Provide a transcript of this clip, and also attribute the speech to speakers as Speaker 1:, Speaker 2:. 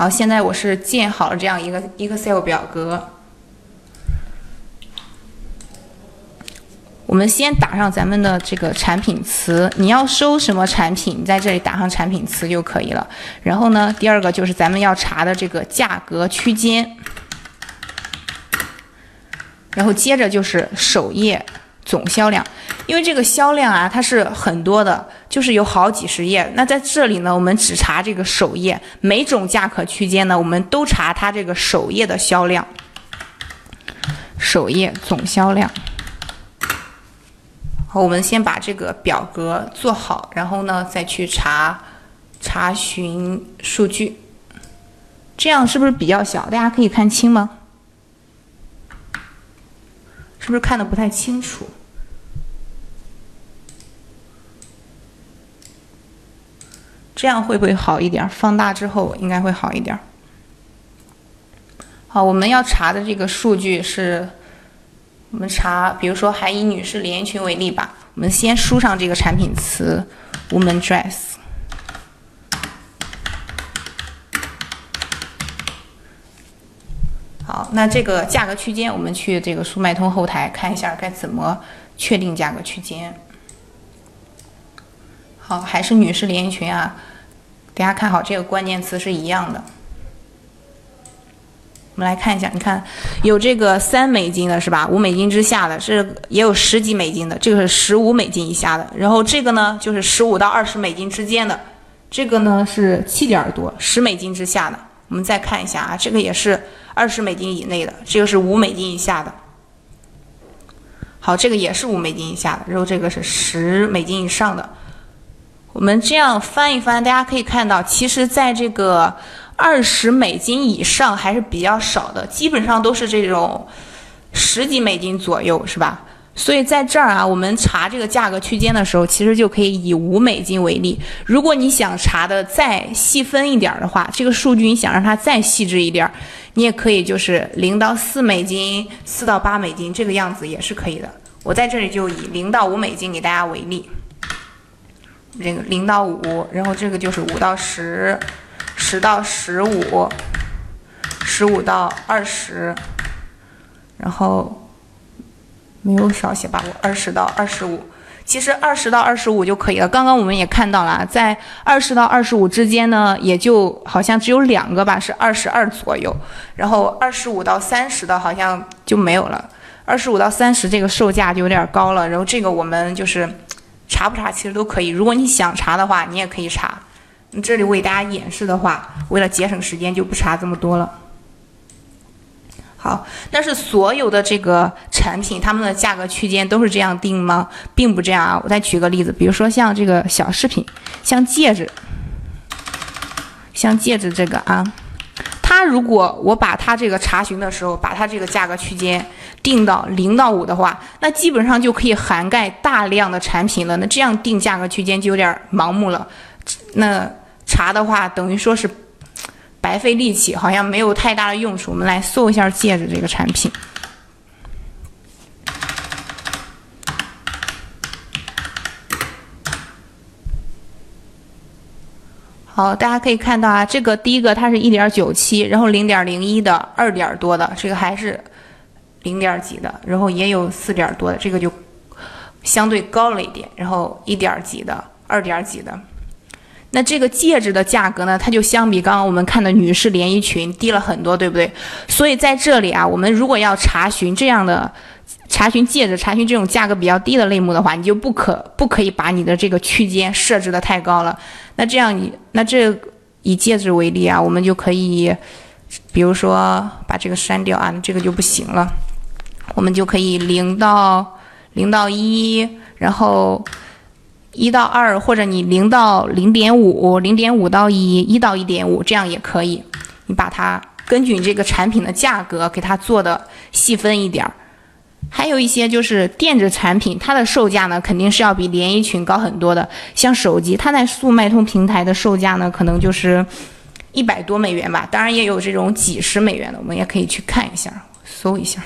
Speaker 1: 好，现在我是建好了这样一个 Excel 表格。我们先打上咱们的这个产品词，你要收什么产品，你在这里打上产品词就可以了。然后呢，第二个就是咱们要查的这个价格区间。然后接着就是首页总销量，因为这个销量啊，它是很多的，就是有好几十页。那在这里呢，我们只查这个首页，每种价格区间呢，我们都查它这个首页的销量。首页总销量。好，我们先把这个表格做好，然后呢，再去查查询数据。这样是不是比较小？大家可以看清吗？是不是看的不太清楚？这样会不会好一点？放大之后应该会好一点。好，我们要查的这个数据是。我们查，比如说还以女士连衣裙为例吧。我们先输上这个产品词，woman dress。好，那这个价格区间，我们去这个速卖通后台看一下该怎么确定价格区间。好，还是女士连衣裙啊。大家看好这个关键词是一样的。我们来看一下，你看有这个三美金的是吧？五美金之下的，是也有十几美金的，这个是十五美金以下的。然后这个呢，就是十五到二十美金之间的，这个呢是七点多，十美金之下的。我们再看一下啊，这个也是二十美金以内的，这个是五美金以下的。好，这个也是五美金以下的，然后这个是十美金以上的。我们这样翻一翻，大家可以看到，其实在这个。二十美金以上还是比较少的，基本上都是这种十几美金左右，是吧？所以在这儿啊，我们查这个价格区间的时候，其实就可以以五美金为例。如果你想查的再细分一点的话，这个数据你想让它再细致一点，你也可以就是零到四美金、四到八美金这个样子也是可以的。我在这里就以零到五美金给大家为例，这个零到五，然后这个就是五到十。十到十五，十五到二十，然后没有少写吧？我二十到二十五，其实二十到二十五就可以了。刚刚我们也看到了，在二十到二十五之间呢，也就好像只有两个吧，是二十二左右。然后二十五到三十的好像就没有了。二十五到三十这个售价就有点高了。然后这个我们就是查不查，其实都可以。如果你想查的话，你也可以查。这里为大家演示的话，为了节省时间就不查这么多了。好，但是所有的这个产品，它们的价格区间都是这样定吗？并不这样啊。我再举个例子，比如说像这个小饰品，像戒指，像戒指这个啊，它如果我把它这个查询的时候，把它这个价格区间定到零到五的话，那基本上就可以涵盖大量的产品了。那这样定价格区间就有点盲目了。那查的话，等于说是白费力气，好像没有太大的用处。我们来搜一下戒指这个产品。好，大家可以看到啊，这个第一个它是一点九七，然后零点零一的，二点多的，这个还是零点几的，然后也有四点多的，这个就相对高了一点，然后一点几的，二点几的。那这个戒指的价格呢？它就相比刚刚我们看的女士连衣裙低了很多，对不对？所以在这里啊，我们如果要查询这样的查询戒指、查询这种价格比较低的类目的话，你就不可不可以把你的这个区间设置的太高了。那这样你那这以戒指为例啊，我们就可以，比如说把这个删掉啊，这个就不行了。我们就可以零到零到一，然后。一到二，或者你零到零点五，零点五到一，一到一点五，这样也可以。你把它根据你这个产品的价格给它做的细分一点儿。还有一些就是电子产品，它的售价呢肯定是要比连衣裙高很多的。像手机，它在速卖通平台的售价呢可能就是一百多美元吧，当然也有这种几十美元的，我们也可以去看一下，搜一下。